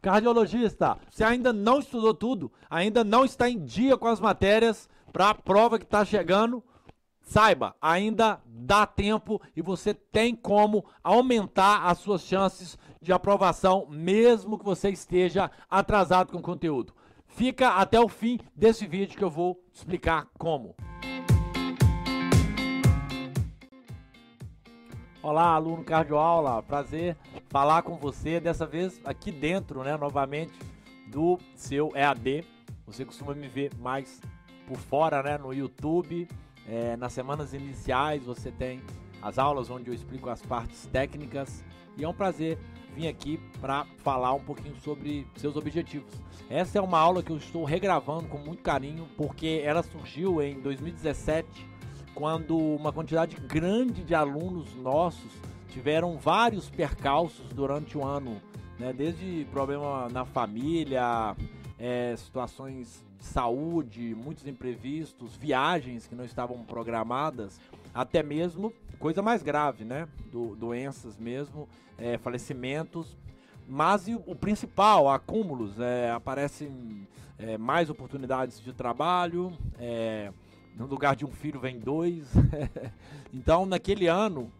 Cardiologista, você ainda não estudou tudo, ainda não está em dia com as matérias para a prova que está chegando, saiba, ainda dá tempo e você tem como aumentar as suas chances de aprovação, mesmo que você esteja atrasado com o conteúdo. Fica até o fim desse vídeo que eu vou explicar como. Olá, aluno cardioaula, prazer falar com você, dessa vez aqui dentro, né, novamente, do seu EAD. Você costuma me ver mais por fora, né, no YouTube. É, nas semanas iniciais você tem as aulas onde eu explico as partes técnicas e é um prazer vir aqui para falar um pouquinho sobre seus objetivos. Essa é uma aula que eu estou regravando com muito carinho porque ela surgiu em 2017 quando uma quantidade grande de alunos nossos tiveram vários percalços durante o ano, né? desde problema na família, é, situações de saúde, muitos imprevistos, viagens que não estavam programadas, até mesmo coisa mais grave, né? Do, doenças mesmo, é, falecimentos. Mas e o principal, acúmulos, é, aparecem é, mais oportunidades de trabalho, é, no lugar de um filho vem dois. então, naquele ano,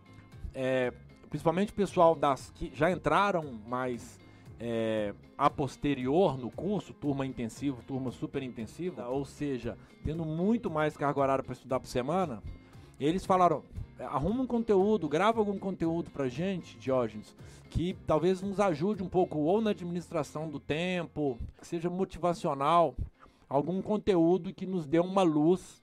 é, principalmente o pessoal das que já entraram mais é, a posterior no curso, turma intensivo, turma super intensiva, ou seja, tendo muito mais carga horária para estudar por semana, eles falaram: arruma um conteúdo, grava algum conteúdo pra gente, Diógenes, que talvez nos ajude um pouco ou na administração do tempo, que seja motivacional, algum conteúdo que nos dê uma luz,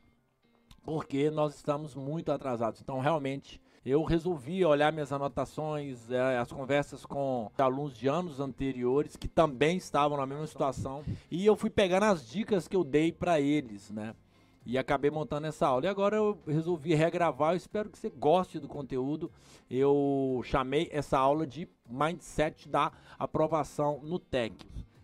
porque nós estamos muito atrasados. Então, realmente, eu resolvi olhar minhas anotações, é, as conversas com alunos de anos anteriores que também estavam na mesma situação, e eu fui pegando as dicas que eu dei para eles, né? E acabei montando essa aula. E agora eu resolvi regravar. Eu espero que você goste do conteúdo. Eu chamei essa aula de Mindset da aprovação no TEC.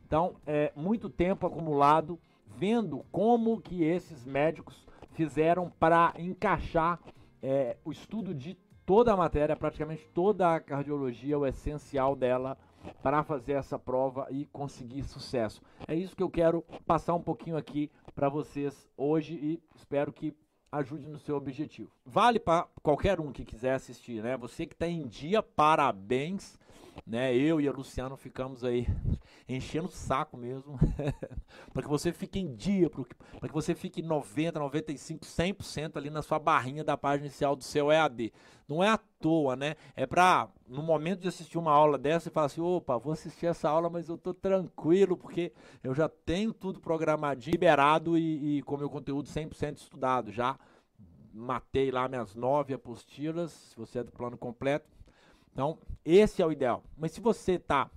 Então, é muito tempo acumulado vendo como que esses médicos fizeram para encaixar é, o estudo de toda a matéria, praticamente toda a cardiologia, o essencial dela para fazer essa prova e conseguir sucesso. É isso que eu quero passar um pouquinho aqui para vocês hoje e espero que ajude no seu objetivo. Vale para qualquer um que quiser assistir, né? Você que está em dia, parabéns né? Eu e a Luciano ficamos aí enchendo o saco mesmo, para que você fique em dia, para que você fique 90, 95, 100% ali na sua barrinha da página inicial do seu EAD. Não é à toa, né? É para no momento de assistir uma aula dessa e falar assim, opa, vou assistir essa aula, mas eu tô tranquilo porque eu já tenho tudo programadinho, liberado e, e com meu conteúdo 100% estudado já. Matei lá minhas nove apostilas, se você é do plano completo então, esse é o ideal. Mas se você está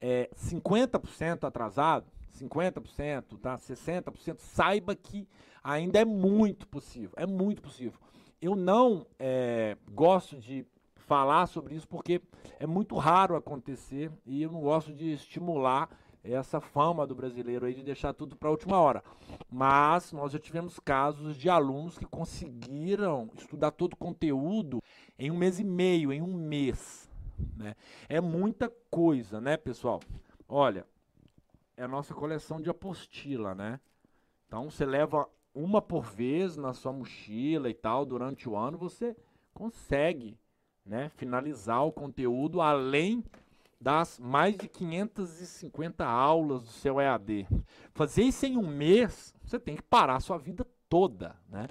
é, 50% atrasado, 50%, tá? 60%, saiba que ainda é muito possível. É muito possível. Eu não é, gosto de falar sobre isso porque é muito raro acontecer e eu não gosto de estimular essa fama do brasileiro aí de deixar tudo para a última hora. Mas nós já tivemos casos de alunos que conseguiram estudar todo o conteúdo em um mês e meio, em um mês. Né? É muita coisa, né, pessoal? Olha, é a nossa coleção de apostila, né? Então você leva uma por vez na sua mochila e tal durante o ano, você consegue, né, finalizar o conteúdo além das mais de 550 aulas do seu EAD. Fazer isso em um mês, você tem que parar a sua vida toda, né?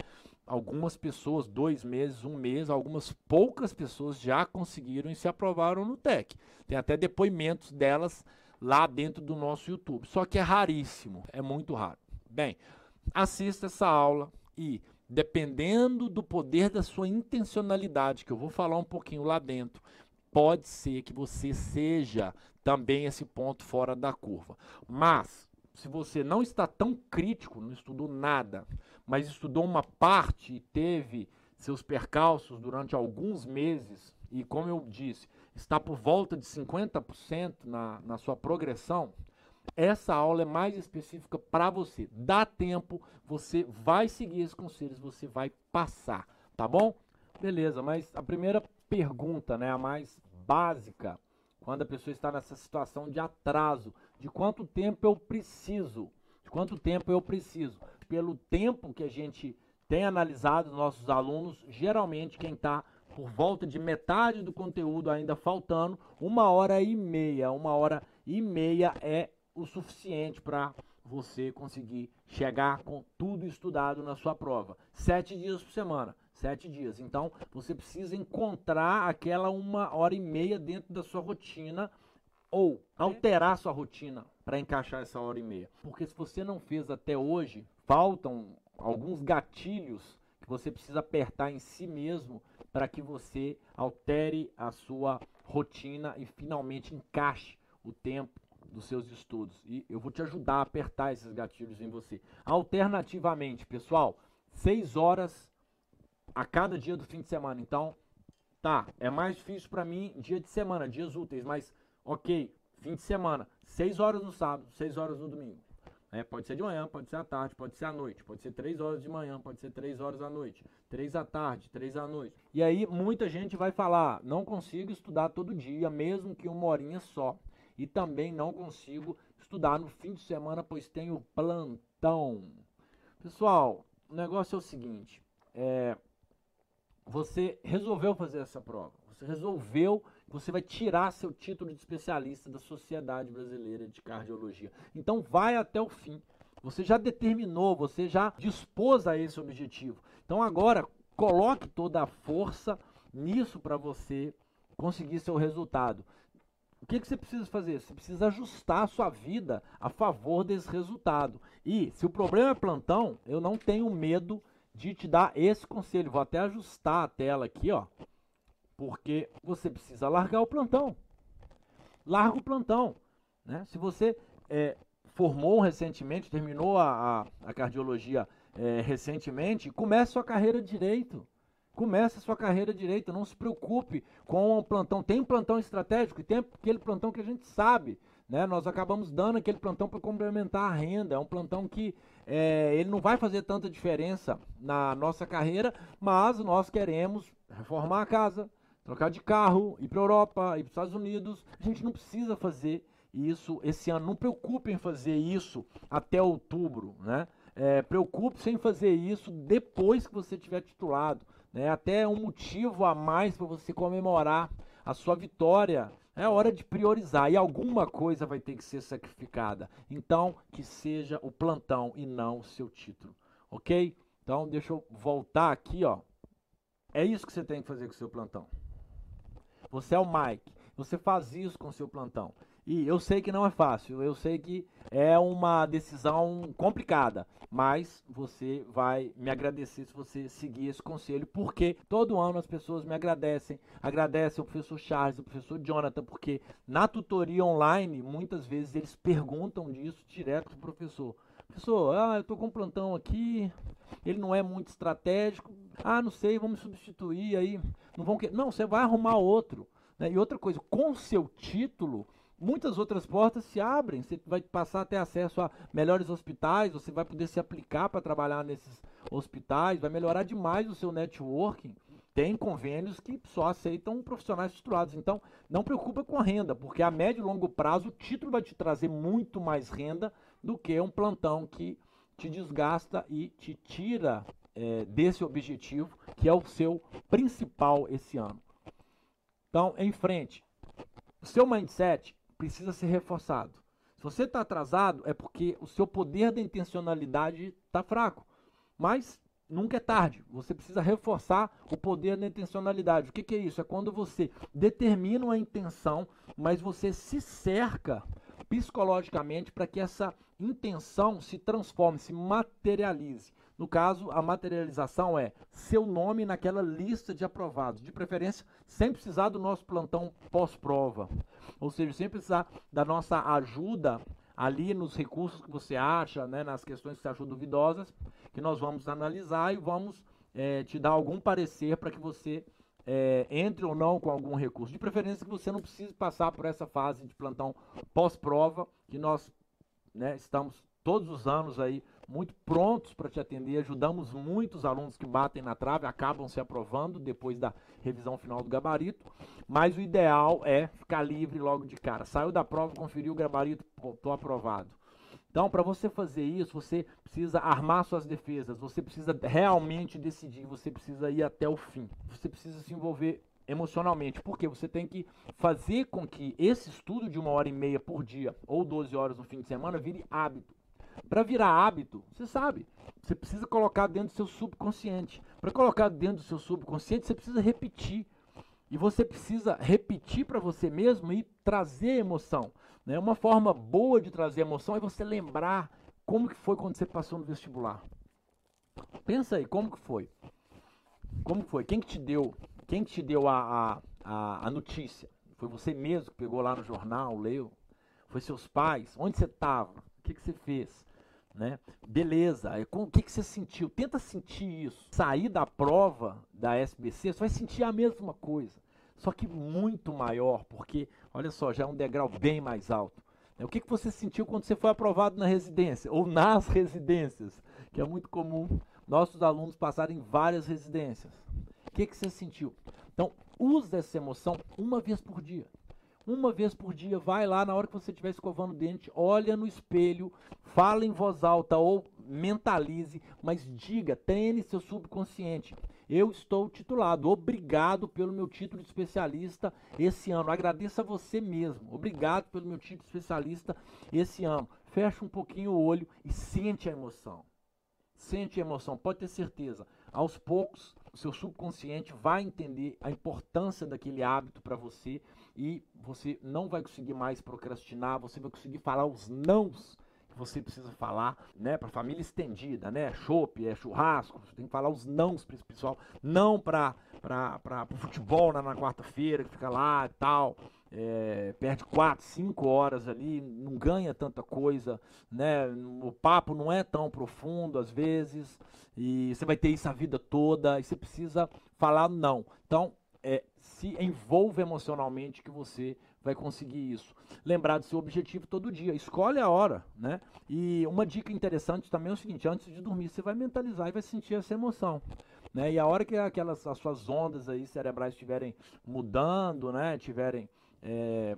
Algumas pessoas, dois meses, um mês, algumas poucas pessoas já conseguiram e se aprovaram no TEC. Tem até depoimentos delas lá dentro do nosso YouTube. Só que é raríssimo, é muito raro. Bem, assista essa aula e, dependendo do poder da sua intencionalidade, que eu vou falar um pouquinho lá dentro, pode ser que você seja também esse ponto fora da curva. Mas, se você não está tão crítico, não estudou nada, mas estudou uma parte e teve seus percalços durante alguns meses, e como eu disse, está por volta de 50% na, na sua progressão, essa aula é mais específica para você. Dá tempo, você vai seguir esses conselhos, você vai passar, tá bom? Beleza, mas a primeira pergunta, né, a mais básica quando a pessoa está nessa situação de atraso, de quanto tempo eu preciso, de quanto tempo eu preciso. Pelo tempo que a gente tem analisado nossos alunos, geralmente quem está por volta de metade do conteúdo ainda faltando, uma hora e meia, uma hora e meia é o suficiente para você conseguir chegar com tudo estudado na sua prova. Sete dias por semana, sete dias. Então você precisa encontrar aquela uma hora e meia dentro da sua rotina ou alterar sua rotina para encaixar essa hora e meia. Porque se você não fez até hoje, faltam alguns gatilhos que você precisa apertar em si mesmo para que você altere a sua rotina e finalmente encaixe o tempo dos seus estudos. E eu vou te ajudar a apertar esses gatilhos em você. Alternativamente, pessoal, 6 horas a cada dia do fim de semana. Então, tá, é mais difícil para mim dia de semana, dias úteis, mas ok, fim de semana, 6 horas no sábado, 6 horas no domingo. É, pode ser de manhã, pode ser à tarde, pode ser à noite, pode ser 3 horas de manhã, pode ser 3 horas à noite, 3 à tarde, 3 à noite. E aí muita gente vai falar, não consigo estudar todo dia, mesmo que uma horinha só. E também não consigo estudar no fim de semana, pois tenho plantão. Pessoal, o negócio é o seguinte: é, você resolveu fazer essa prova, você resolveu você vai tirar seu título de especialista da Sociedade Brasileira de Cardiologia. Então vai até o fim. Você já determinou, você já dispôs a esse objetivo. Então agora coloque toda a força nisso para você conseguir seu resultado. O que, que você precisa fazer? Você precisa ajustar a sua vida a favor desse resultado. E se o problema é plantão, eu não tenho medo de te dar esse conselho. Vou até ajustar a tela aqui, ó. Porque você precisa largar o plantão. Larga o plantão. Né? Se você é, formou recentemente, terminou a, a, a cardiologia é, recentemente, comece sua carreira direito. Comece sua carreira direito, não se preocupe com o plantão. Tem um plantão estratégico e tem aquele plantão que a gente sabe. Né? Nós acabamos dando aquele plantão para complementar a renda. É um plantão que é, ele não vai fazer tanta diferença na nossa carreira, mas nós queremos reformar a casa, trocar de carro, ir para a Europa, ir para os Estados Unidos. A gente não precisa fazer isso esse ano. Não preocupe em fazer isso até outubro. Né? É, Preocupe-se em fazer isso depois que você tiver titulado né? Até um motivo a mais para você comemorar a sua vitória. É hora de priorizar e alguma coisa vai ter que ser sacrificada. Então, que seja o plantão e não o seu título, ok? Então, deixa eu voltar aqui, ó. É isso que você tem que fazer com o seu plantão. Você é o Mike. Você faz isso com o seu plantão. E eu sei que não é fácil, eu sei que é uma decisão complicada, mas você vai me agradecer se você seguir esse conselho, porque todo ano as pessoas me agradecem, agradecem o professor Charles, o professor Jonathan, porque na tutoria online, muitas vezes eles perguntam disso direto para o professor. Professor, ah, eu estou com um plantão aqui, ele não é muito estratégico, ah, não sei, vamos substituir aí, não vão que... Não, você vai arrumar outro. Né? E outra coisa, com seu título, muitas outras portas se abrem. Você vai passar a ter acesso a melhores hospitais, você vai poder se aplicar para trabalhar nesses hospitais, vai melhorar demais o seu networking. Tem convênios que só aceitam profissionais titulados. Então, não preocupa com a renda, porque a médio e longo prazo o título vai te trazer muito mais renda do que um plantão que te desgasta e te tira é, desse objetivo, que é o seu principal esse ano. Então, em frente, o seu mindset precisa ser reforçado. Se você está atrasado, é porque o seu poder da intencionalidade está fraco. Mas nunca é tarde. Você precisa reforçar o poder da intencionalidade. O que, que é isso? É quando você determina uma intenção, mas você se cerca psicologicamente para que essa intenção se transforme, se materialize. No caso, a materialização é seu nome naquela lista de aprovados, de preferência sem precisar do nosso plantão pós-prova. Ou seja, sem precisar da nossa ajuda ali nos recursos que você acha, né, nas questões que você achou duvidosas, que nós vamos analisar e vamos é, te dar algum parecer para que você é, entre ou não com algum recurso. De preferência que você não precise passar por essa fase de plantão pós-prova, que nós né, estamos todos os anos aí muito prontos para te atender. Ajudamos muitos alunos que batem na trave, acabam se aprovando depois da revisão final do gabarito. Mas o ideal é ficar livre logo de cara. Saiu da prova, conferiu o gabarito, estou aprovado. Então, para você fazer isso, você precisa armar suas defesas, você precisa realmente decidir, você precisa ir até o fim. Você precisa se envolver emocionalmente, porque você tem que fazer com que esse estudo de uma hora e meia por dia ou 12 horas no fim de semana vire hábito. Para virar hábito, você sabe, você precisa colocar dentro do seu subconsciente. Para colocar dentro do seu subconsciente, você precisa repetir. E você precisa repetir para você mesmo e trazer emoção. Né? Uma forma boa de trazer emoção é você lembrar como que foi quando você passou no vestibular. Pensa aí, como que foi? Como foi? Quem que te deu? Quem que te deu a, a, a notícia? Foi você mesmo que pegou lá no jornal, leu? Foi seus pais? Onde você estava? O que, que você fez? Né? Beleza, o que, que você sentiu? Tenta sentir isso. Sair da prova da SBC, você vai sentir a mesma coisa, só que muito maior, porque, olha só, já é um degrau bem mais alto. Né? O que, que você sentiu quando você foi aprovado na residência, ou nas residências, que é muito comum nossos alunos passarem várias residências. O que, que você sentiu? Então, use essa emoção uma vez por dia. Uma vez por dia, vai lá na hora que você estiver escovando o dente, olha no espelho, fala em voz alta ou mentalize, mas diga, treine seu subconsciente. Eu estou titulado, obrigado pelo meu título de especialista esse ano. Agradeça a você mesmo, obrigado pelo meu título de especialista esse ano. Fecha um pouquinho o olho e sente a emoção. Sente a emoção, pode ter certeza. Aos poucos, o seu subconsciente vai entender a importância daquele hábito para você e você não vai conseguir mais procrastinar, você vai conseguir falar os nãos que você precisa falar, né, para família estendida, né, chopp, é churrasco, você tem que falar os nãos para esse pessoal, não para para o futebol na, na quarta-feira que fica lá e tal, é, perde 4, 5 horas ali, não ganha tanta coisa, né? O papo não é tão profundo às vezes, e você vai ter isso a vida toda, e você precisa falar não. Então, é, se envolva emocionalmente que você vai conseguir isso. Lembrar do seu objetivo todo dia, escolhe a hora, né? E uma dica interessante também é o seguinte, antes de dormir você vai mentalizar e vai sentir essa emoção. Né? E a hora que aquelas as suas ondas aí cerebrais estiverem mudando, né, estiverem é,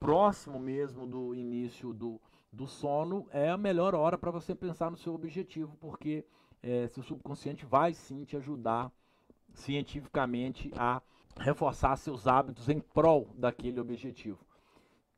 próximo mesmo do início do, do sono, é a melhor hora para você pensar no seu objetivo, porque é, seu subconsciente vai sim te ajudar cientificamente a reforçar seus hábitos em prol daquele objetivo.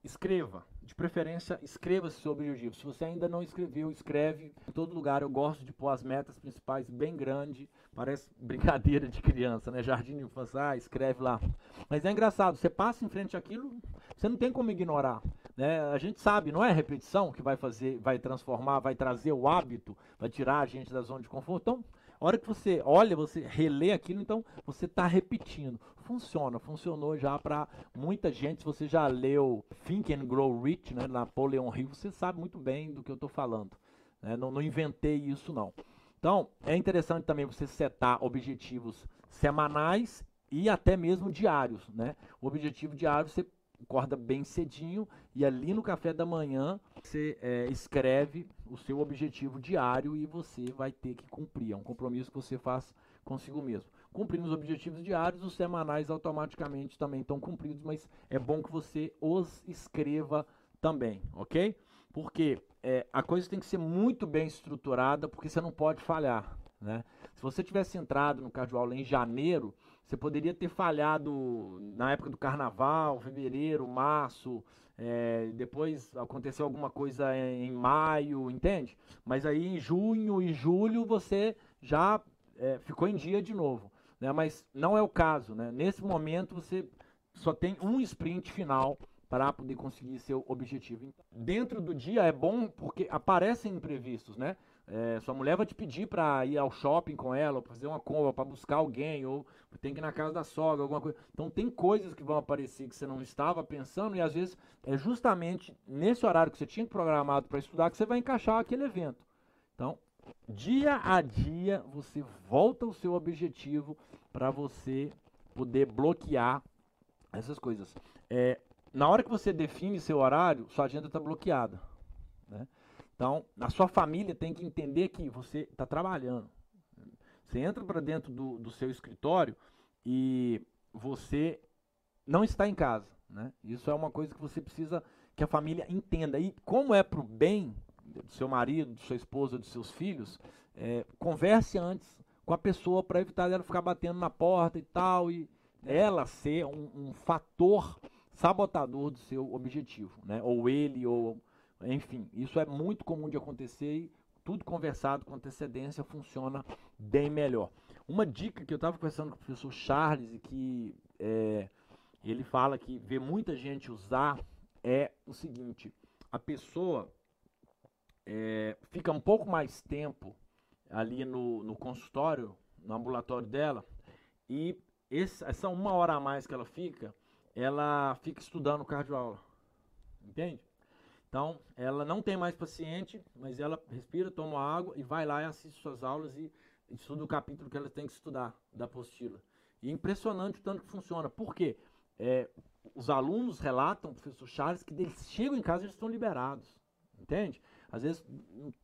Escreva, de preferência, escreva seu objetivo. Se você ainda não escreveu, escreve em todo lugar. Eu gosto de pôr as metas principais bem grande, parece brincadeira de criança, né? Jardim de infância, ah, escreve lá. Mas é engraçado, você passa em frente àquilo, você não tem como ignorar. Né? A gente sabe, não é repetição que vai fazer, vai transformar, vai trazer o hábito, vai tirar a gente da zona de conforto. Então, hora que você olha, você relê aquilo, então você está repetindo. Funciona, funcionou já para muita gente. Se você já leu Think and Grow Rich, né, Napoleon Hill, você sabe muito bem do que eu estou falando. Né? Não, não inventei isso não. Então, é interessante também você setar objetivos semanais e até mesmo diários, né? O objetivo diário você acorda bem cedinho e ali no café da manhã você é, escreve o seu objetivo diário e você vai ter que cumprir. É um compromisso que você faz consigo mesmo. Cumprindo os objetivos diários, os semanais automaticamente também estão cumpridos, mas é bom que você os escreva também, ok? Porque é, a coisa tem que ser muito bem estruturada, porque você não pode falhar. Né? Se você tivesse entrado no cardioaula em janeiro, você poderia ter falhado na época do carnaval, fevereiro, março, é, depois aconteceu alguma coisa em, maio, entende? Mas aí em junho e julho você já é, ficou em dia de novo. Né? Mas não é o caso. Né? Nesse momento você só tem um sprint final para poder conseguir seu objetivo. Dentro do dia é bom porque aparecem imprevistos, né? É, sua mulher vai te pedir para ir ao shopping com ela, ou fazer uma compra, para buscar alguém, ou tem que ir na casa da sogra, alguma coisa. Então tem coisas que vão aparecer que você não estava pensando e às vezes é justamente nesse horário que você tinha programado para estudar que você vai encaixar aquele evento. Então, dia a dia você volta ao seu objetivo para você poder bloquear essas coisas. É, na hora que você define seu horário, sua agenda está bloqueada. Né? Então, a sua família tem que entender que você está trabalhando. Você entra para dentro do, do seu escritório e você não está em casa. Né? Isso é uma coisa que você precisa que a família entenda. E como é para o bem do seu marido, de sua esposa, dos seus filhos, é, converse antes com a pessoa para evitar ela ficar batendo na porta e tal, e ela ser um, um fator sabotador do seu objetivo, né? Ou ele, ou enfim, isso é muito comum de acontecer e tudo conversado com antecedência funciona bem melhor. Uma dica que eu estava conversando com o professor Charles e que é, ele fala que vê muita gente usar é o seguinte: a pessoa é, fica um pouco mais tempo ali no, no consultório, no ambulatório dela, e esse, essa uma hora a mais que ela fica, ela fica estudando cardioaula. Entende? Então, ela não tem mais paciente, mas ela respira, toma água e vai lá e assiste suas aulas e estuda o capítulo que ela tem que estudar da apostila. E é impressionante o tanto que funciona. Por quê? É, os alunos relatam, professor Charles, que eles chegam em casa e estão liberados. Entende? Às vezes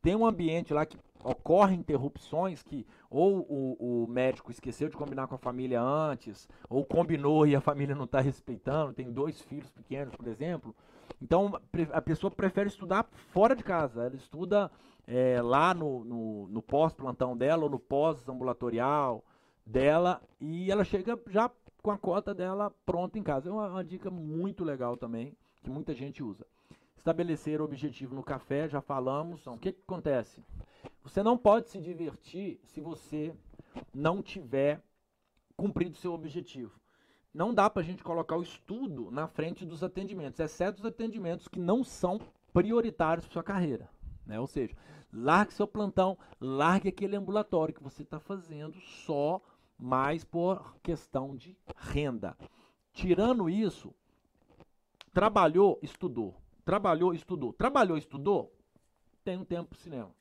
tem um ambiente lá que ocorrem interrupções que ou o, o, médico esqueceu de combinar com a família antes, ou combinou e a família não está respeitando, tem dois filhos pequenos, por exemplo. Então a pessoa prefere estudar fora de casa, ela estuda é, lá no, no, no pós-plantão dela ou no pós-ambulatorial dela e ela chega já com a cota dela pronta em casa. É uma, uma dica muito legal também, que muita gente usa. Estabelecer o objetivo no café, já falamos. Então, o que, que acontece? Você não pode se divertir se você não tiver cumprido seu objetivo. Não dá para a gente colocar o estudo na frente dos atendimentos, exceto os atendimentos que não são prioritários para sua carreira. Né? Ou seja, largue seu plantão, largue aquele ambulatório que você está fazendo só mais por questão de renda. Tirando isso, trabalhou, estudou. Trabalhou, estudou. Trabalhou, estudou, tem um tempo para cinema.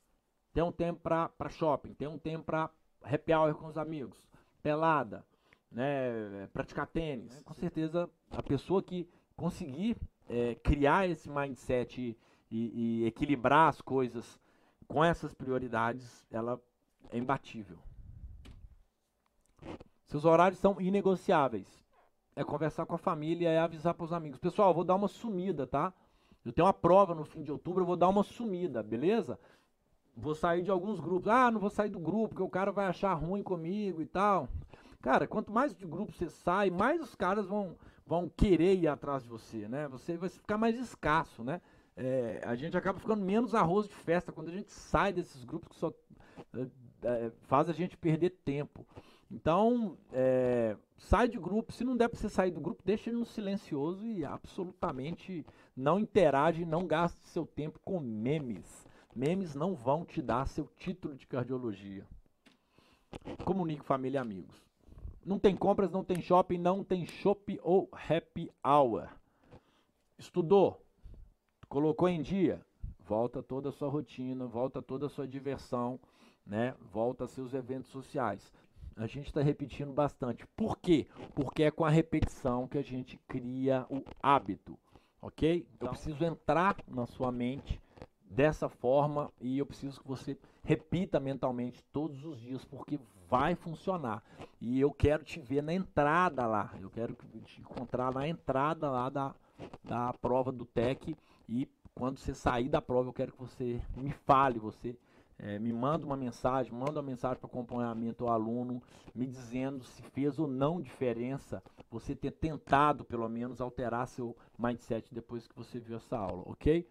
Tem um tempo para shopping. Tem um tempo para happy hour com os amigos. Pelada. Né, praticar tênis. Com certeza, a pessoa que conseguir é, criar esse mindset e, e, e equilibrar as coisas com essas prioridades, ela é imbatível. Seus horários são inegociáveis. É conversar com a família, é avisar para os amigos. Pessoal, vou dar uma sumida, tá? Eu tenho uma prova no fim de outubro, eu vou dar uma sumida, beleza? Vou sair de alguns grupos. Ah, não vou sair do grupo, porque o cara vai achar ruim comigo e tal. Cara, quanto mais de grupo você sai, mais os caras vão, vão querer ir atrás de você, né? Você vai ficar mais escasso, né? É, a gente acaba ficando menos arroz de festa quando a gente sai desses grupos que só é, é, faz a gente perder tempo. Então, é, sai de grupo. Se não der para você sair do grupo, deixa ele no silencioso e absolutamente não interage, não gaste seu tempo com memes. Memes não vão te dar seu título de cardiologia. Comunique família e amigos. Não tem compras, não tem shopping, não tem shopping ou happy hour. Estudou, colocou em dia, volta toda a sua rotina, volta toda a sua diversão, né? Volta seus eventos sociais. A gente está repetindo bastante. Por quê? Porque é com a repetição que a gente cria o hábito, ok? Então, eu preciso entrar na sua mente dessa forma e eu preciso que você repita mentalmente todos os dias, porque vai funcionar. E eu quero te ver na entrada lá. Eu quero te encontrar na entrada lá da, da prova do TEC e quando você sair da prova, eu quero que você me fale, você é, me manda uma mensagem, manda uma mensagem para acompanhamento ao aluno, me dizendo se fez ou não diferença você ter tentado, pelo menos, alterar seu mindset depois que você viu essa aula, ok?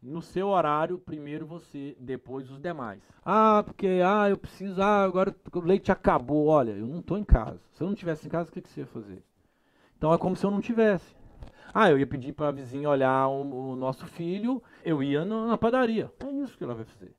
No seu horário, primeiro você, depois os demais. Ah, porque ah, eu preciso, ah, agora o leite acabou. Olha, eu não estou em casa. Se eu não estivesse em casa, o que, que você ia fazer? Então é como se eu não tivesse. Ah, eu ia pedir para a vizinha olhar o, o, nosso filho, eu ia na, na padaria. É isso que ela vai fazer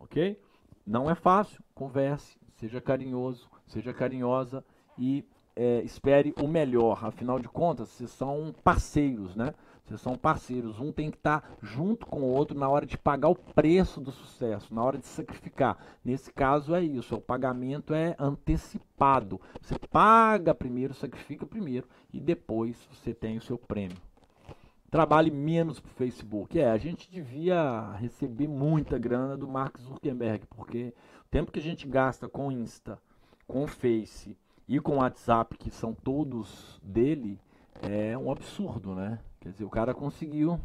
ok? Não é fácil, converse, seja carinhoso, seja carinhosa e é, espere o melhor. Afinal de contas, vocês são parceiros, né? Vocês são parceiros. Um tem que estar junto com o outro na hora de pagar o preço do sucesso, na hora de sacrificar. Nesse caso é isso, o pagamento é antecipado. Você paga primeiro, sacrifica primeiro e depois você tem o seu prêmio. trabalhe menos para o Facebook. É, a gente devia receber muita grana do Mark Zuckerberg, porque o tempo que a gente gasta com Insta, com Face e com WhatsApp, que são todos dele, é um absurdo, né? Quer dizer, o cara conseguiu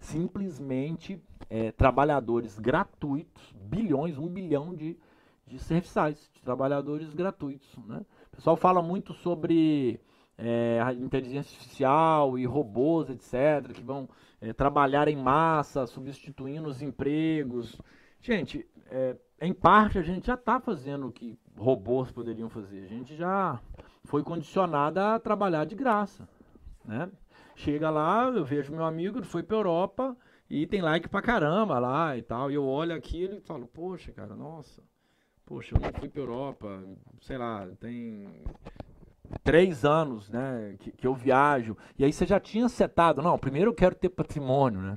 simplesmente é, trabalhadores gratuitos, bilhões, um bilhão de, de serviçais, de trabalhadores gratuitos, né? O pessoal fala muito sobre é, inteligência artificial e robôs, etc., que vão é, trabalhar em massa, substituindo os empregos. Gente, é, em parte a gente já está fazendo o que robôs poderiam fazer. A gente já foi condicionado a trabalhar de graça, né? Chega lá, eu vejo meu amigo, ele foi para Europa e tem like pra caramba lá e tal. E eu olho aquilo e falo, poxa, cara, nossa, poxa, eu não fui pra Europa, sei lá, tem três anos, né, que, que eu viajo. E aí você já tinha setado, não, primeiro eu quero ter patrimônio, né?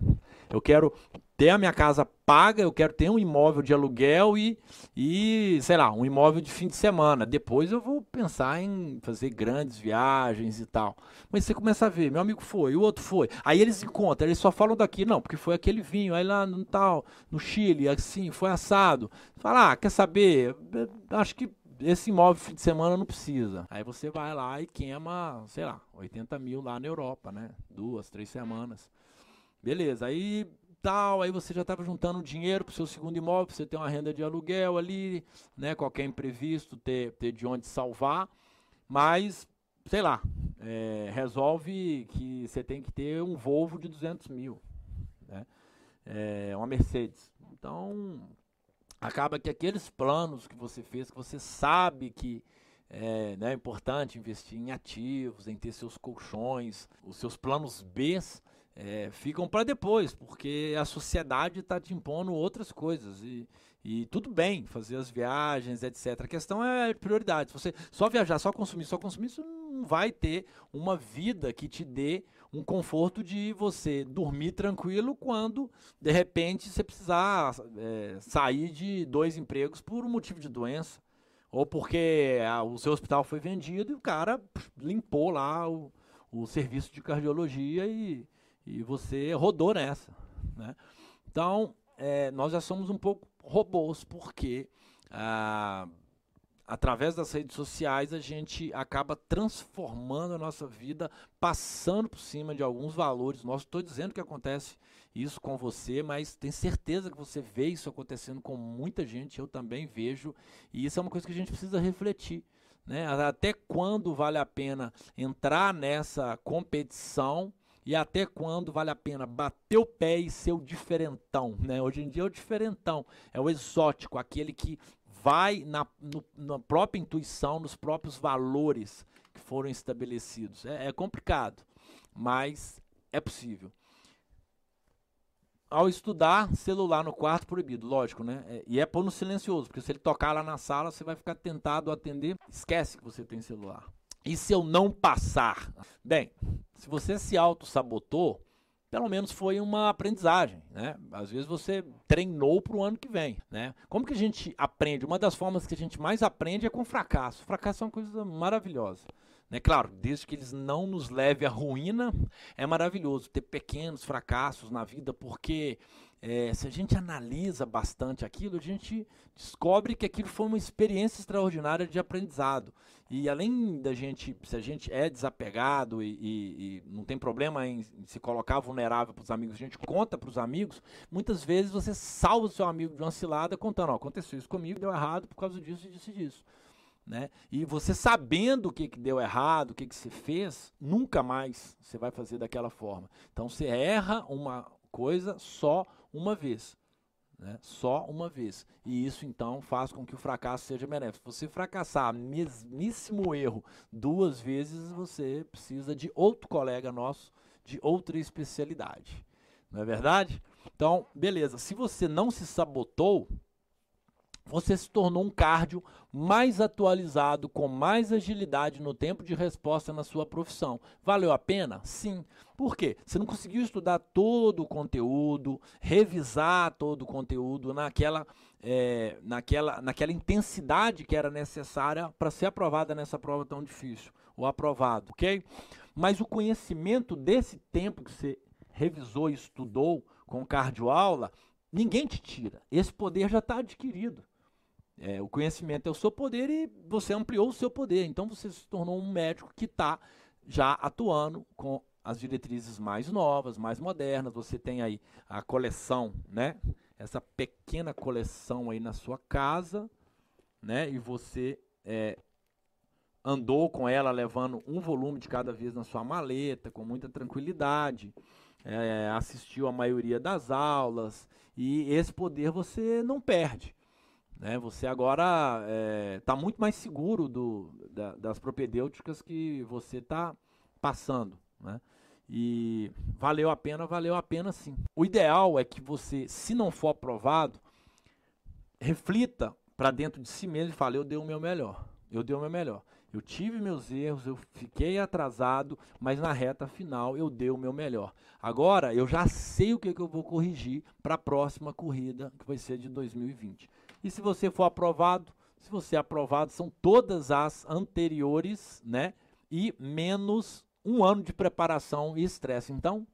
Eu quero ter a minha casa paga, eu quero ter um imóvel de aluguel e, e, sei lá, um imóvel de fim de semana. Depois eu vou pensar em fazer grandes viagens e tal. Mas você começa a ver, meu amigo foi, o outro foi. Aí eles encontram, eles só falam daqui, não, porque foi aquele vinho, aí lá no tal, no Chile, assim, foi assado. Fala, ah, quer saber? Acho que esse imóvel fim de semana não precisa. Aí você vai lá e queima, sei lá, 80 mil lá na Europa, né? Duas, três semanas. Beleza, aí tal, aí você já estava juntando dinheiro para o seu segundo imóvel, para você ter uma renda de aluguel ali, né? Qualquer imprevisto, ter, ter de onde salvar. Mas, sei lá, é, resolve que você tem que ter um Volvo de 200 mil, né? É, uma Mercedes. Então, acaba que aqueles planos que você fez, que você sabe que é né, importante investir em ativos, em ter seus colchões, os seus planos Bs, é, ficam para depois, porque a sociedade está te impondo outras coisas. E, e tudo bem fazer as viagens, etc. A questão é prioridade. Se você só viajar, só consumir, só consumir, isso não vai ter uma vida que te dê um conforto de você dormir tranquilo quando, de repente, você precisar é, sair de dois empregos por um motivo de doença. Ou porque a, o seu hospital foi vendido e o cara limpou lá o, o serviço de cardiologia e, e você rodou nessa. Né? Então, é, nós já somos um pouco robôs, porque ah, através das redes sociais a gente acaba transformando a nossa vida, passando por cima de alguns valores. Nós estou dizendo que acontece isso com você, mas tenho certeza que você vê isso acontecendo com muita gente, eu também vejo, e isso é uma coisa que a gente precisa refletir. Né? Até quando vale a pena entrar nessa competição e até quando vale a pena bater o pé e ser o diferentão, né? Hoje em dia é o diferentão, é o exótico, aquele que vai na, no, na própria intuição, nos próprios valores que foram estabelecidos. É, é complicado, mas é possível. Ao estudar, celular no quarto proibido, lógico, né? É, e é pôr no silencioso, porque se ele tocar lá na sala, você vai ficar tentado a atender. Esquece que você tem celular. E se eu não passar? Bem, se você se auto-sabotou, pelo menos foi uma aprendizagem, né? Às vezes você treinou para o ano que vem, né? Como que a gente aprende? Uma das formas que a gente mais aprende é com fracasso. fracasso é uma coisa maravilhosa. Né? Claro, desde que eles não nos leve à ruína, é maravilhoso ter pequenos fracassos na vida, porque é, se a gente analisa bastante aquilo, a gente descobre que aquilo foi uma experiência extraordinária de aprendizado. E além da gente, se a gente é desapegado e, e, e não tem problema em se colocar vulnerável para os amigos, a gente conta para os amigos, muitas vezes você salva o seu amigo de uma cilada contando, ó, aconteceu isso comigo, deu errado por causa disso e disso e disso. Né? E você sabendo o que, que deu errado, o que, que você fez, nunca mais você vai fazer daquela forma. Então você erra uma coisa só uma vez. Né? Só uma vez. E isso então faz com que o fracasso seja benéfico. Se você fracassar, mesmíssimo erro, duas vezes, você precisa de outro colega nosso, de outra especialidade. Não é verdade? Então, beleza. Se você não se sabotou, você se tornou um cardio mais atualizado, com mais agilidade no tempo de resposta na sua profissão. Valeu a pena? Sim. Por quê? Você não conseguiu estudar todo o conteúdo, revisar todo o conteúdo naquela, é, naquela, naquela intensidade que era necessária para ser aprovada nessa prova tão difícil, ou aprovado, ok? Mas o conhecimento desse tempo que você revisou e estudou com cardioaula, ninguém te tira. Esse poder já está adquirido. É, o conhecimento é o seu poder e você ampliou o seu poder. Então você se tornou um médico que está já atuando com as diretrizes mais novas, mais modernas. Você tem aí a coleção, né? Essa pequena coleção aí na sua casa, né? E você é, andou com ela levando um volume de cada vez na sua maleta, com muita tranquilidade. É, assistiu a maioria das aulas e esse poder você não perde. Né? Você agora está é, muito mais seguro do, da, das propedêuticas que você está passando. Né? E valeu a pena, valeu a pena sim. O ideal é que você, se não for aprovado, reflita para dentro de si mesmo e fale: eu dei o meu melhor. Eu dei o meu melhor. Eu tive meus erros, eu fiquei atrasado, mas na reta final eu dei o meu melhor. Agora eu já sei o que, que eu vou corrigir para a próxima corrida, que vai ser de 2020. E se você for aprovado, se você é aprovado, são todas as anteriores, né? E menos um ano de preparação e estresse. Então,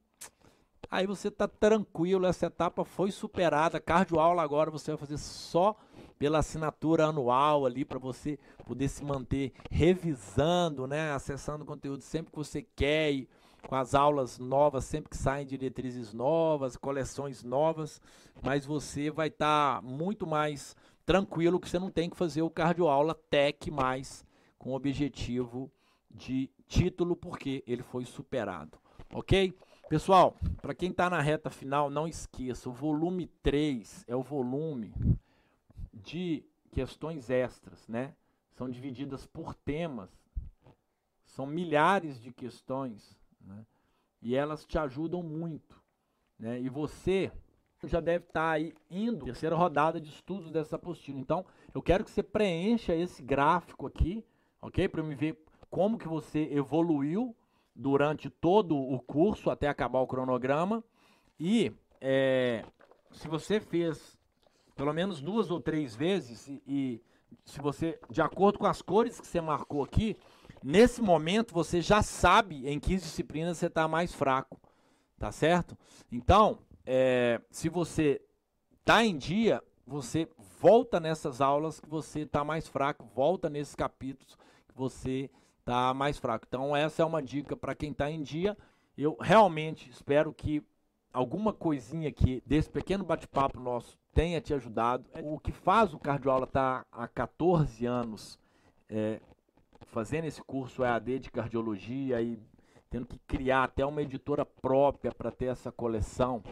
aí você está tranquilo, essa etapa foi superada. Cardioaula agora você vai fazer só pela assinatura anual ali para você poder se manter revisando, né, acessando o conteúdo sempre que você quer e com as aulas novas, sempre que saem diretrizes novas, coleções novas, mas você vai estar tá muito mais tranquilo que você não tem que fazer o cardioaula tech mais com objetivo de título porque ele foi superado. OK? Pessoal, para quem está na reta final, não esqueça, o volume 3 é o volume de questões extras, né? São divididas por temas. São milhares de questões, né? E elas te ajudam muito, né? E você já deve estar aí indo terceira rodada de estudos dessa apostila. Então, eu quero que você preencha esse gráfico aqui, ok? Para me ver como que você evoluiu durante todo o curso até acabar o cronograma. E é, se você fez pelo menos duas ou três vezes e, e se você, de acordo com as cores que você marcou aqui, nesse momento você já sabe em que disciplinas você está mais fraco, tá certo? Então, é, se você está em dia, você volta nessas aulas que você está mais fraco, volta nesses capítulos que você está mais fraco. Então, essa é uma dica para quem está em dia. Eu realmente espero que alguma coisinha aqui desse pequeno bate-papo nosso tenha te ajudado. O que faz o Cardioaula estar tá há 14 anos é, fazendo esse curso EAD de cardiologia e tendo que criar até uma editora própria para ter essa coleção,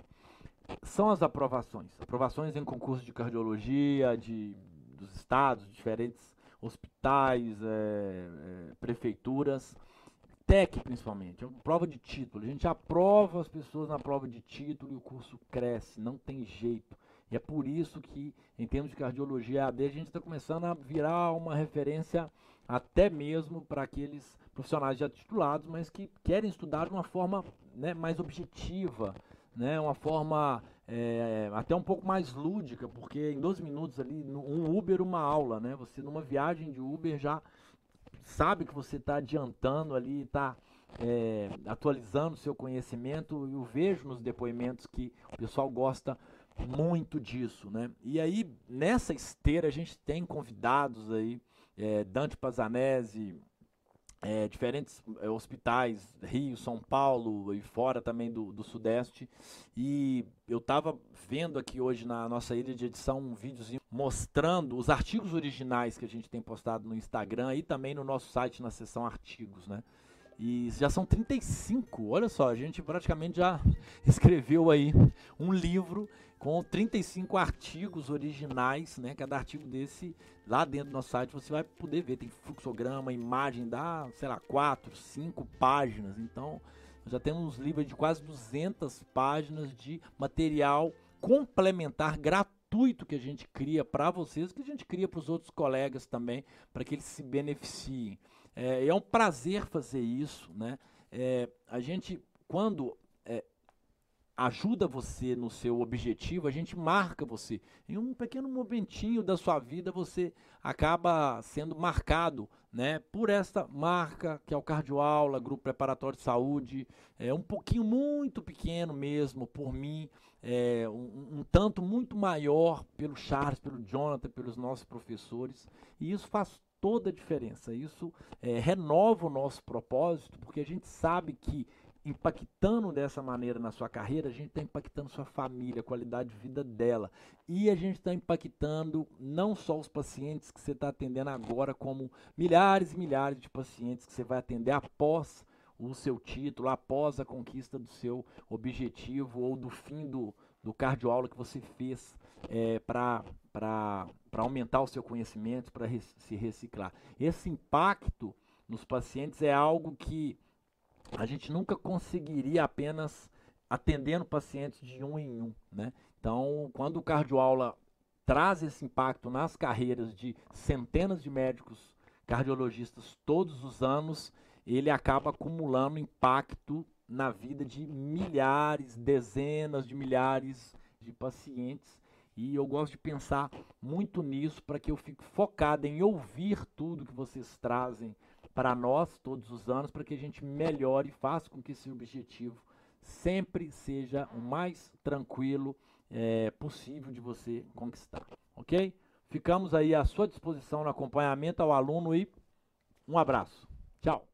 são as aprovações. Aprovações em concurso de cardiologia de, dos estados, diferentes hospitais, é, é, prefeituras. TEC principalmente, prova de título. A gente aprova as pessoas na prova de título e o curso cresce, não tem jeito. E é por isso que, em termos de cardiologia AD, a gente está começando a virar uma referência até mesmo para aqueles profissionais já titulados, mas que querem estudar de uma forma né, mais objetiva, né, uma forma é, até um pouco mais lúdica, porque em 12 minutos ali, um Uber, uma aula, né? Você numa viagem de Uber já sabe que você está adiantando ali, está é, atualizando seu conhecimento. Eu vejo nos depoimentos que o pessoal gosta muito disso, né? E aí, nessa esteira, a gente tem convidados aí, é, Dante Pazanese, é, diferentes é, hospitais, Rio, São Paulo e fora também do, do Sudeste. E eu estava vendo aqui hoje na nossa ilha de edição um videozinho mostrando os artigos originais que a gente tem postado no Instagram e também no nosso site na seção artigos, né? E já são 35. Olha só, a gente praticamente já escreveu aí um livro com 35 artigos originais, né? Cada artigo desse lá dentro do nosso site você vai poder ver. Tem fluxograma, imagem, dá, sei lá, 4, 5 páginas. Então, já temos um livro de quase 200 páginas de material complementar gratuito que a gente cria para vocês, que a gente cria para os outros colegas também, para que eles se beneficiem. É, é um prazer fazer isso, né? É, a gente, quando é, ajuda você no seu objetivo, a gente marca você. Em um pequeno momentinho da sua vida, você acaba sendo marcado né, por esta marca, que é o Cardioaula, Grupo Preparatório de Saúde, é um pouquinho muito pequeno mesmo, por mim, é, um, um tanto muito maior pelo Charles, pelo Jonathan, pelos nossos professores, e isso faz toda a diferença. Isso é, renova o nosso propósito, porque a gente sabe que impactando dessa maneira na sua carreira, a gente está impactando sua família, a qualidade de vida dela. E a gente está impactando não só os pacientes que você está atendendo agora, como milhares e milhares de pacientes que você vai atender após o seu título, após a conquista do seu objetivo ou do fim do, do cardioaula que você fez é, para aumentar o seu conhecimento, para se reciclar. Esse impacto nos pacientes é algo que a gente nunca conseguiria apenas atendendo pacientes de um em um, né? Então, quando o cardioaula traz esse impacto nas carreiras de centenas de médicos cardiologistas todos os anos, ele acaba acumulando impacto na vida de milhares, dezenas de milhares de pacientes. E eu gosto de pensar muito nisso para que eu fique focado em ouvir tudo que vocês trazem para nós todos os anos, para que a gente melhore e faça com que esse objetivo sempre seja o mais tranquilo é, possível de você conquistar. Ok? Ficamos aí à sua disposição no acompanhamento ao aluno e um abraço. Tchau.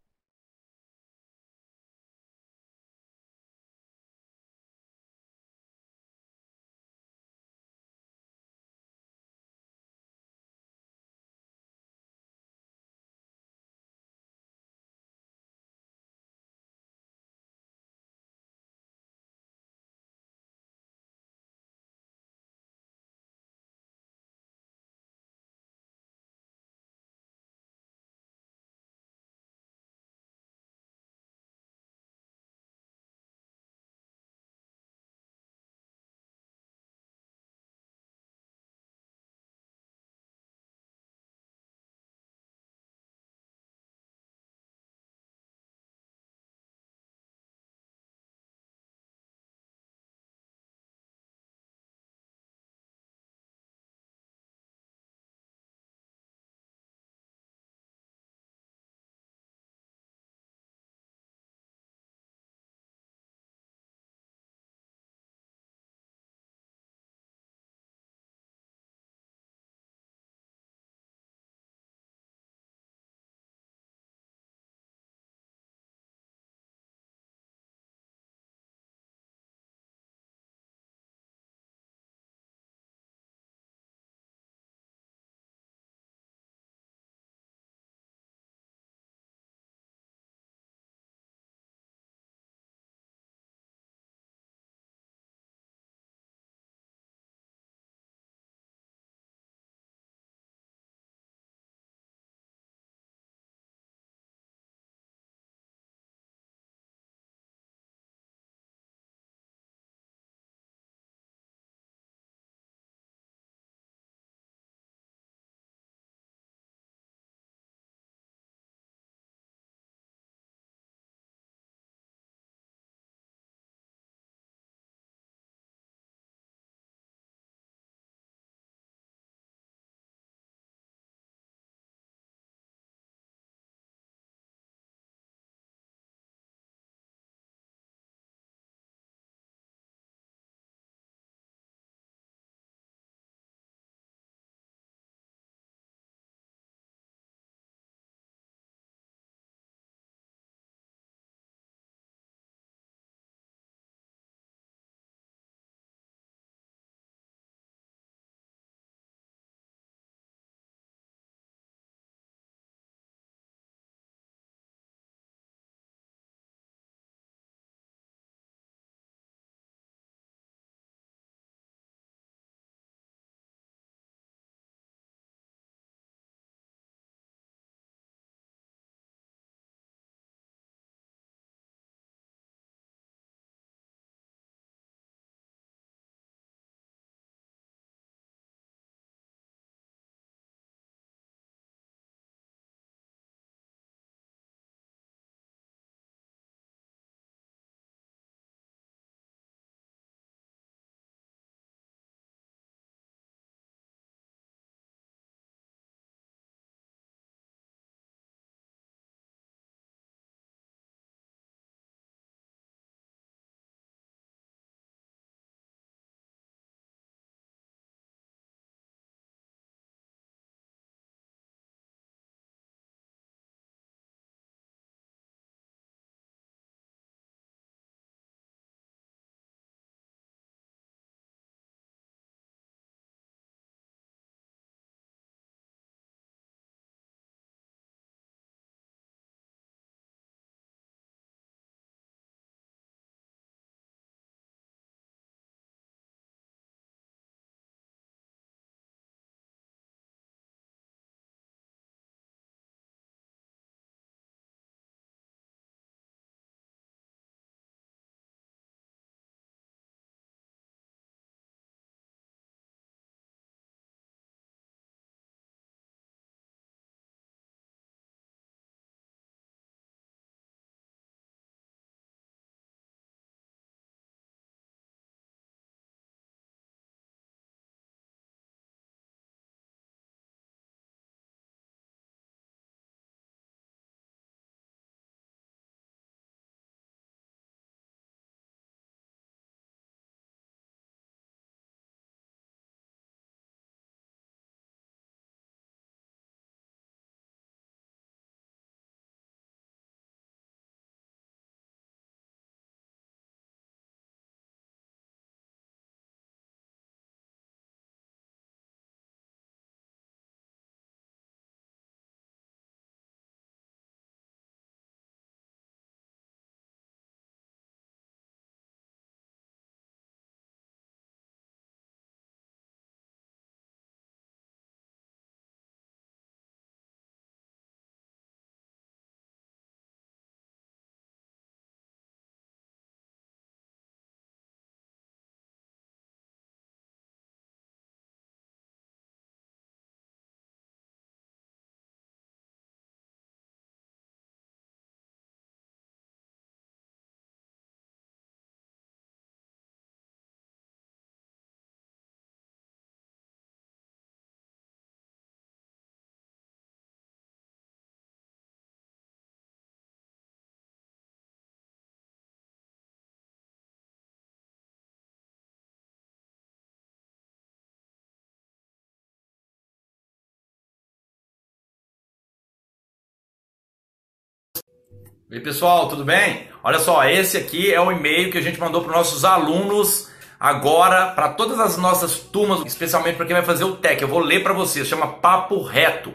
E aí, pessoal, tudo bem? Olha só, esse aqui é o e-mail que a gente mandou para nossos alunos agora, para todas as nossas turmas, especialmente para quem vai fazer o TEC. Eu vou ler para vocês, chama Papo Reto.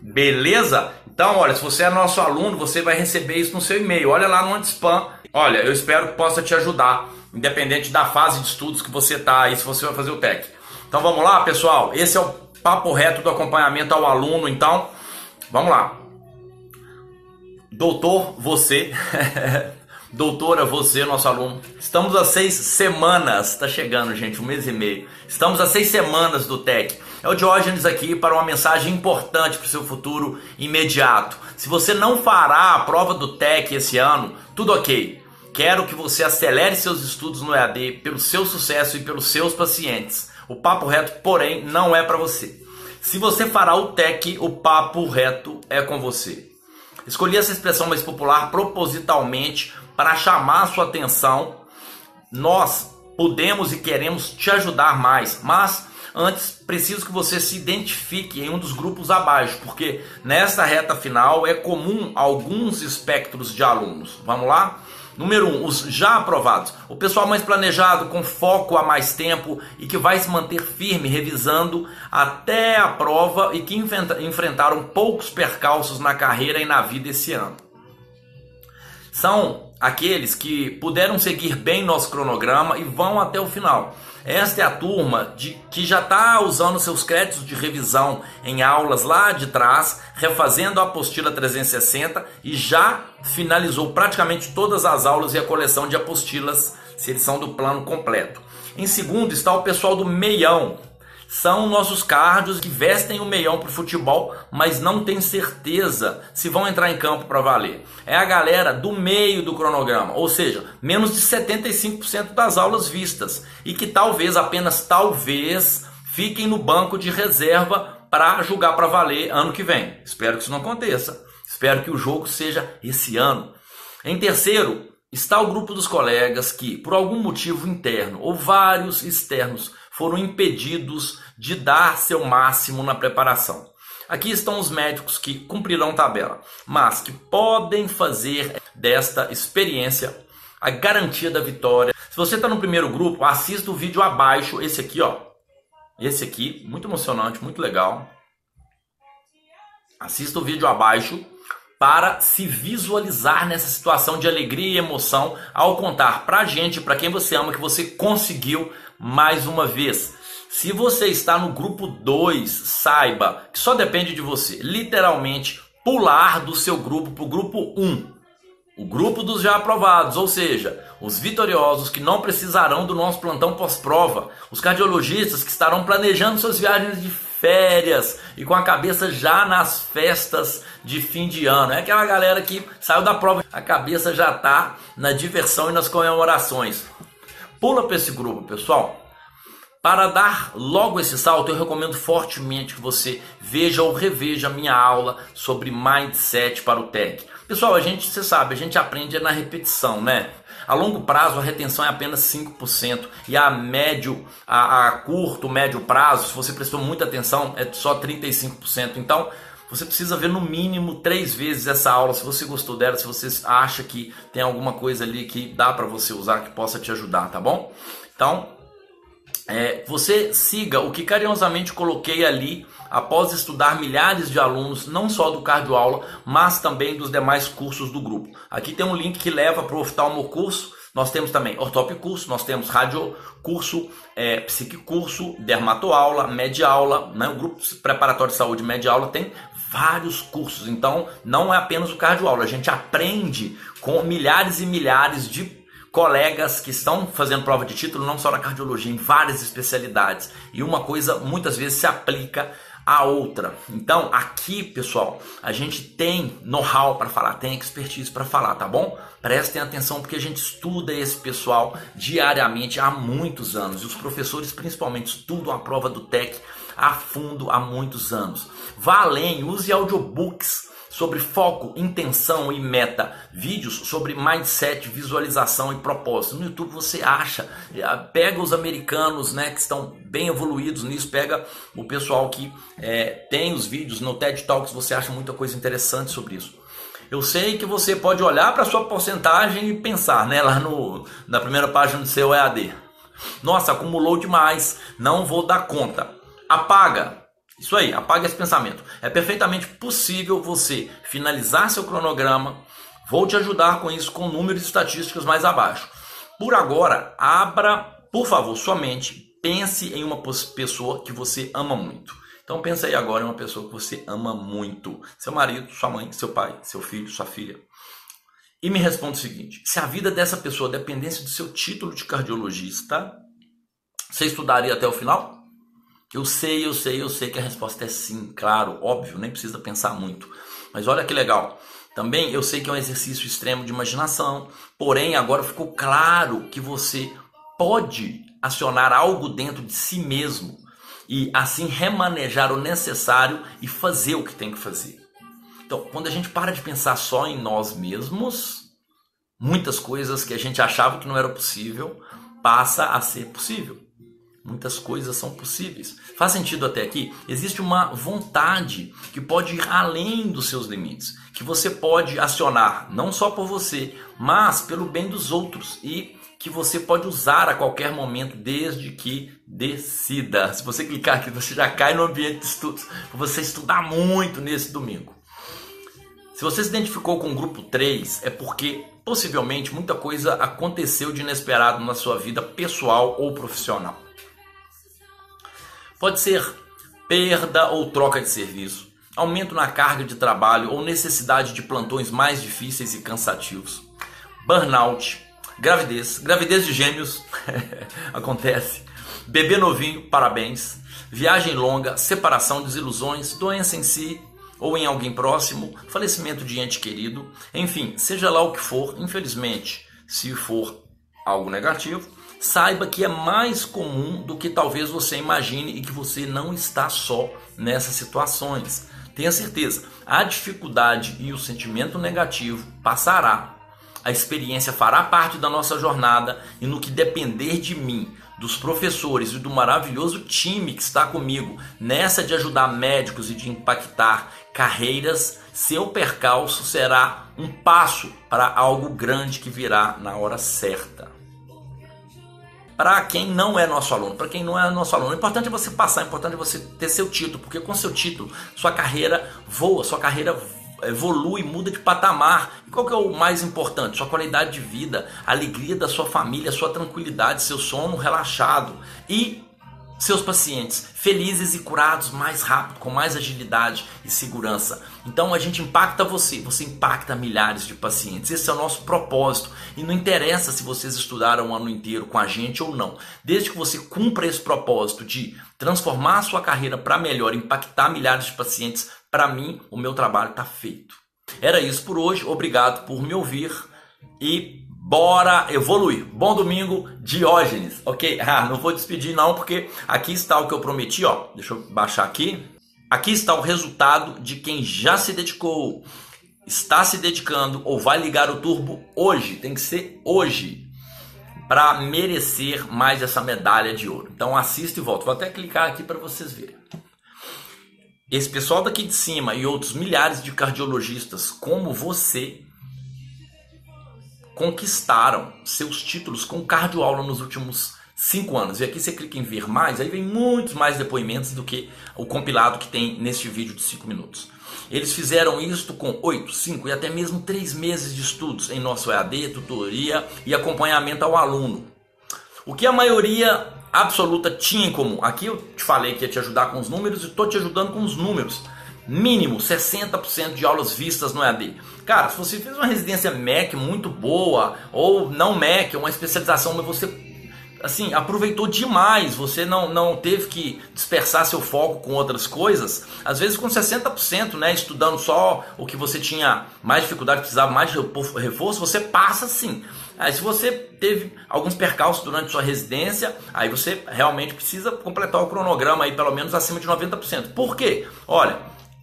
Beleza? Então, olha, se você é nosso aluno, você vai receber isso no seu e-mail. Olha lá no anti-spam. Olha, eu espero que possa te ajudar, independente da fase de estudos que você está aí, se você vai fazer o TEC. Então vamos lá, pessoal. Esse é o papo reto do acompanhamento ao aluno. Então, vamos lá. Doutor, você, doutora, você, nosso aluno, estamos a seis semanas, está chegando, gente, um mês e meio. Estamos a seis semanas do TEC. É o Diógenes aqui para uma mensagem importante para o seu futuro imediato. Se você não fará a prova do TEC esse ano, tudo ok. Quero que você acelere seus estudos no EAD pelo seu sucesso e pelos seus pacientes. O papo reto, porém, não é para você. Se você fará o TEC, o papo reto é com você. Escolhi essa expressão mais popular propositalmente para chamar a sua atenção. Nós podemos e queremos te ajudar mais, mas antes preciso que você se identifique em um dos grupos abaixo, porque nesta reta final é comum alguns espectros de alunos. Vamos lá? Número 1, um, os já aprovados. O pessoal mais planejado, com foco há mais tempo e que vai se manter firme revisando até a prova e que enfrentaram poucos percalços na carreira e na vida esse ano. São aqueles que puderam seguir bem nosso cronograma e vão até o final. Esta é a turma de, que já está usando seus créditos de revisão em aulas lá de trás, refazendo a apostila 360 e já finalizou praticamente todas as aulas e a coleção de apostilas, se eles são do plano completo. Em segundo está o pessoal do meião, são nossos cardios que vestem o meião para o futebol, mas não tem certeza se vão entrar em campo para valer. É a galera do meio do cronograma, ou seja, menos de 75% das aulas vistas e que talvez, apenas talvez, fiquem no banco de reserva para jogar para valer ano que vem. Espero que isso não aconteça. Espero que o jogo seja esse ano. Em terceiro, está o grupo dos colegas que, por algum motivo interno ou vários externos, foram impedidos de dar seu máximo na preparação. Aqui estão os médicos que cumprirão tabela, mas que podem fazer desta experiência a garantia da vitória. Se você está no primeiro grupo, assista o vídeo abaixo, esse aqui, ó. Esse aqui, muito emocionante, muito legal. Assista o vídeo abaixo para se visualizar nessa situação de alegria e emoção ao contar pra gente, para quem você ama, que você conseguiu mais uma vez. Se você está no grupo 2, saiba que só depende de você, literalmente, pular do seu grupo para o grupo 1. Um. O grupo dos já aprovados, ou seja, os vitoriosos que não precisarão do nosso plantão pós-prova, os cardiologistas que estarão planejando suas viagens de férias e com a cabeça já nas festas de fim de ano. É aquela galera que saiu da prova, a cabeça já está na diversão e nas comemorações. Pula para esse grupo, pessoal. Para dar logo esse salto, eu recomendo fortemente que você veja ou reveja a minha aula sobre mindset para o tech. Pessoal, a gente, você sabe, a gente aprende na repetição, né? A longo prazo a retenção é apenas 5% e a médio, a, a curto, médio prazo, se você prestou muita atenção, é só 35%. Então, você precisa ver no mínimo três vezes essa aula se você gostou dela, se você acha que tem alguma coisa ali que dá para você usar que possa te ajudar, tá bom? Então, é, você siga o que carinhosamente coloquei ali após estudar milhares de alunos, não só do cardioaula, mas também dos demais cursos do grupo. Aqui tem um link que leva para o oftalmo curso. Nós temos também ortop curso, nós temos radio curso, é, psique curso, dermatoaula, média aula, né? o grupo preparatório de saúde média aula tem vários cursos. Então, não é apenas o cardioaula, a gente aprende com milhares e milhares de colegas que estão fazendo prova de título, não só na cardiologia, em várias especialidades. E uma coisa muitas vezes se aplica à outra. Então, aqui, pessoal, a gente tem know-how para falar, tem expertise para falar, tá bom? Prestem atenção porque a gente estuda esse pessoal diariamente há muitos anos. E os professores, principalmente, estudam a prova do TEC a fundo há muitos anos. Vá além, use audiobooks sobre foco, intenção e meta, vídeos sobre mindset, visualização e propósito. No YouTube você acha, pega os americanos, né, que estão bem evoluídos nisso, pega o pessoal que é, tem os vídeos no TED Talks, você acha muita coisa interessante sobre isso. Eu sei que você pode olhar para sua porcentagem e pensar, né, lá no na primeira página do seu EAD. Nossa, acumulou demais, não vou dar conta. Apaga. Isso aí, apaga esse pensamento. É perfeitamente possível você finalizar seu cronograma. Vou te ajudar com isso com números e estatísticas mais abaixo. Por agora, abra, por favor, sua mente. Pense em uma pessoa que você ama muito. Então pense aí agora em uma pessoa que você ama muito. Seu marido, sua mãe, seu pai, seu filho, sua filha. E me responda o seguinte: se a vida dessa pessoa dependesse do seu título de cardiologista, você estudaria até o final? Eu sei, eu sei, eu sei que a resposta é sim, claro, óbvio, nem precisa pensar muito. Mas olha que legal. Também eu sei que é um exercício extremo de imaginação, porém agora ficou claro que você pode acionar algo dentro de si mesmo e assim remanejar o necessário e fazer o que tem que fazer. Então, quando a gente para de pensar só em nós mesmos, muitas coisas que a gente achava que não era possível passa a ser possível. Muitas coisas são possíveis. Faz sentido até aqui? Existe uma vontade que pode ir além dos seus limites, que você pode acionar não só por você, mas pelo bem dos outros e que você pode usar a qualquer momento, desde que decida. Se você clicar aqui, você já cai no ambiente de estudos, você estudar muito nesse domingo. Se você se identificou com o grupo 3, é porque possivelmente muita coisa aconteceu de inesperado na sua vida pessoal ou profissional. Pode ser perda ou troca de serviço, aumento na carga de trabalho ou necessidade de plantões mais difíceis e cansativos, burnout, gravidez, gravidez de gêmeos, acontece, bebê novinho, parabéns, viagem longa, separação, desilusões, doença em si, ou em alguém próximo, falecimento de ente querido, enfim, seja lá o que for, infelizmente, se for algo negativo, saiba que é mais comum do que talvez você imagine e que você não está só nessas situações. Tenha certeza, a dificuldade e o sentimento negativo passará. A experiência fará parte da nossa jornada e no que depender de mim, dos professores e do maravilhoso time que está comigo nessa de ajudar médicos e de impactar carreiras, seu percalço será um passo para algo grande que virá na hora certa. Para quem não é nosso aluno, para quem não é nosso aluno, o importante é você passar, o importante é você ter seu título, porque com seu título sua carreira voa, sua carreira evolui, muda de patamar. E qual que é o mais importante? Sua qualidade de vida, a alegria da sua família, sua tranquilidade, seu sono relaxado e seus pacientes felizes e curados mais rápido, com mais agilidade e segurança. Então a gente impacta você, você impacta milhares de pacientes. Esse é o nosso propósito e não interessa se vocês estudaram o ano inteiro com a gente ou não. Desde que você cumpra esse propósito de transformar a sua carreira para melhor, impactar milhares de pacientes, para mim o meu trabalho está feito. Era isso por hoje. Obrigado por me ouvir e Bora evoluir. Bom domingo, Diógenes. Ok? Ah, não vou despedir não, porque aqui está o que eu prometi, ó. Deixa eu baixar aqui. Aqui está o resultado de quem já se dedicou, está se dedicando ou vai ligar o turbo hoje. Tem que ser hoje para merecer mais essa medalha de ouro. Então assista e volta. Vou até clicar aqui para vocês verem. Esse pessoal daqui de cima e outros milhares de cardiologistas como você conquistaram seus títulos com cardioaula nos últimos cinco anos. E aqui você clica em ver mais, aí vem muitos mais depoimentos do que o compilado que tem neste vídeo de cinco minutos. Eles fizeram isto com 8, 5 e até mesmo 3 meses de estudos em nosso EAD, tutoria e acompanhamento ao aluno. O que a maioria absoluta tinha em comum? Aqui eu te falei que ia te ajudar com os números e estou te ajudando com os números mínimo 60% de aulas vistas no EAD. Cara, se você fez uma residência MEC muito boa, ou não MEC, uma especialização, mas você assim, aproveitou demais, você não, não teve que dispersar seu foco com outras coisas, às vezes com 60%, né, estudando só o que você tinha mais dificuldade, precisava mais de reforço, você passa sim. Aí se você teve alguns percalços durante sua residência, aí você realmente precisa completar o cronograma aí pelo menos acima de 90%. Por quê? Olha,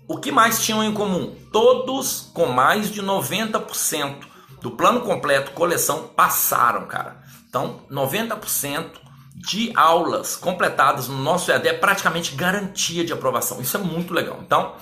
o que mais tinham em comum? Todos com mais de 90% do plano completo coleção passaram, cara. Então, 90% de aulas completadas no nosso EAD é praticamente garantia de aprovação. Isso é muito legal. Então,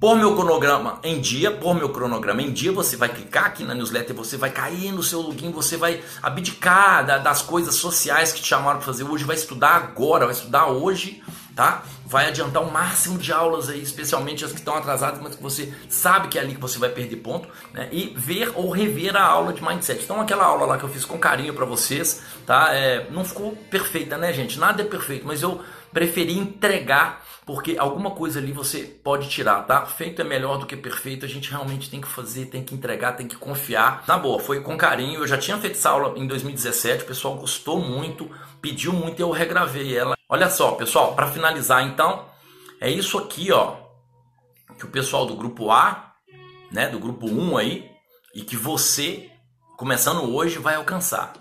pôr meu cronograma em dia, pôr meu cronograma em dia, você vai clicar aqui na newsletter, você vai cair no seu login, você vai abdicar das coisas sociais que te chamaram para fazer hoje, vai estudar agora, vai estudar hoje, tá? Vai adiantar o máximo de aulas aí, especialmente as que estão atrasadas, mas que você sabe que é ali que você vai perder ponto, né? E ver ou rever a aula de mindset. Então aquela aula lá que eu fiz com carinho para vocês, tá? É, não ficou perfeita, né, gente? Nada é perfeito, mas eu preferi entregar porque alguma coisa ali você pode tirar, tá? Feito é melhor do que perfeito, a gente realmente tem que fazer, tem que entregar, tem que confiar. Na boa, foi com carinho. Eu já tinha feito essa aula em 2017, o pessoal gostou muito, pediu muito e eu regravei ela. Olha só, pessoal, para finalizar então, é isso aqui, ó, que o pessoal do grupo A, né, do grupo 1 aí, e que você, começando hoje, vai alcançar.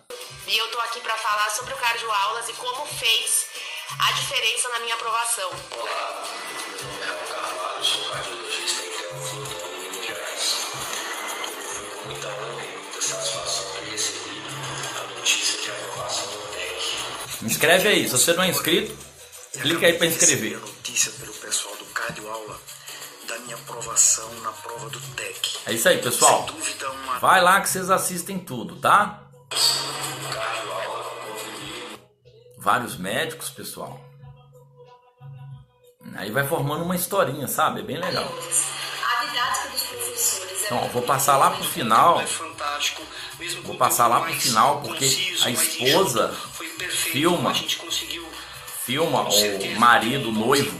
E eu tô aqui para falar sobre o cardio aulas e como fez a diferença na minha aprovação. Olá, é Carvalho, sou cardiologista Inscreve aí, se você não é inscrito, clica aí para inscrever. notícia pelo pessoal do Cardio Aula da minha aprovação na prova do TEC. É isso aí, pessoal. Sem dúvida, uma Vai lá que vocês assistem tudo, tá? Vários médicos, pessoal. Aí vai formando uma historinha, sabe? É bem legal. A didática dos professores é Então, ó, vou passar lá pro final. é Vou passar lá pro final, porque a esposa filma. Filma o marido, o noivo.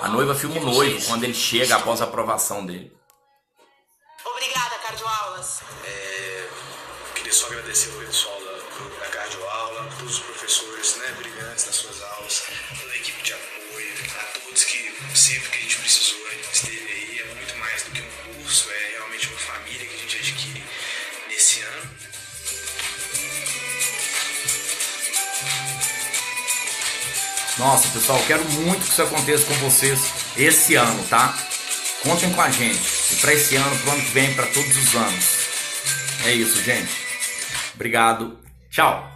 A noiva filma o noivo quando ele chega após a aprovação dele. Obrigada, cardioaulas. É, queria só agradecer o pessoal da, da Cardioaula, todos os professores né, brilhantes nas suas aulas, Nossa, pessoal, quero muito que isso aconteça com vocês esse ano, tá? Contem com a gente. E para esse ano, pro ano que vem, para todos os anos. É isso, gente. Obrigado. Tchau.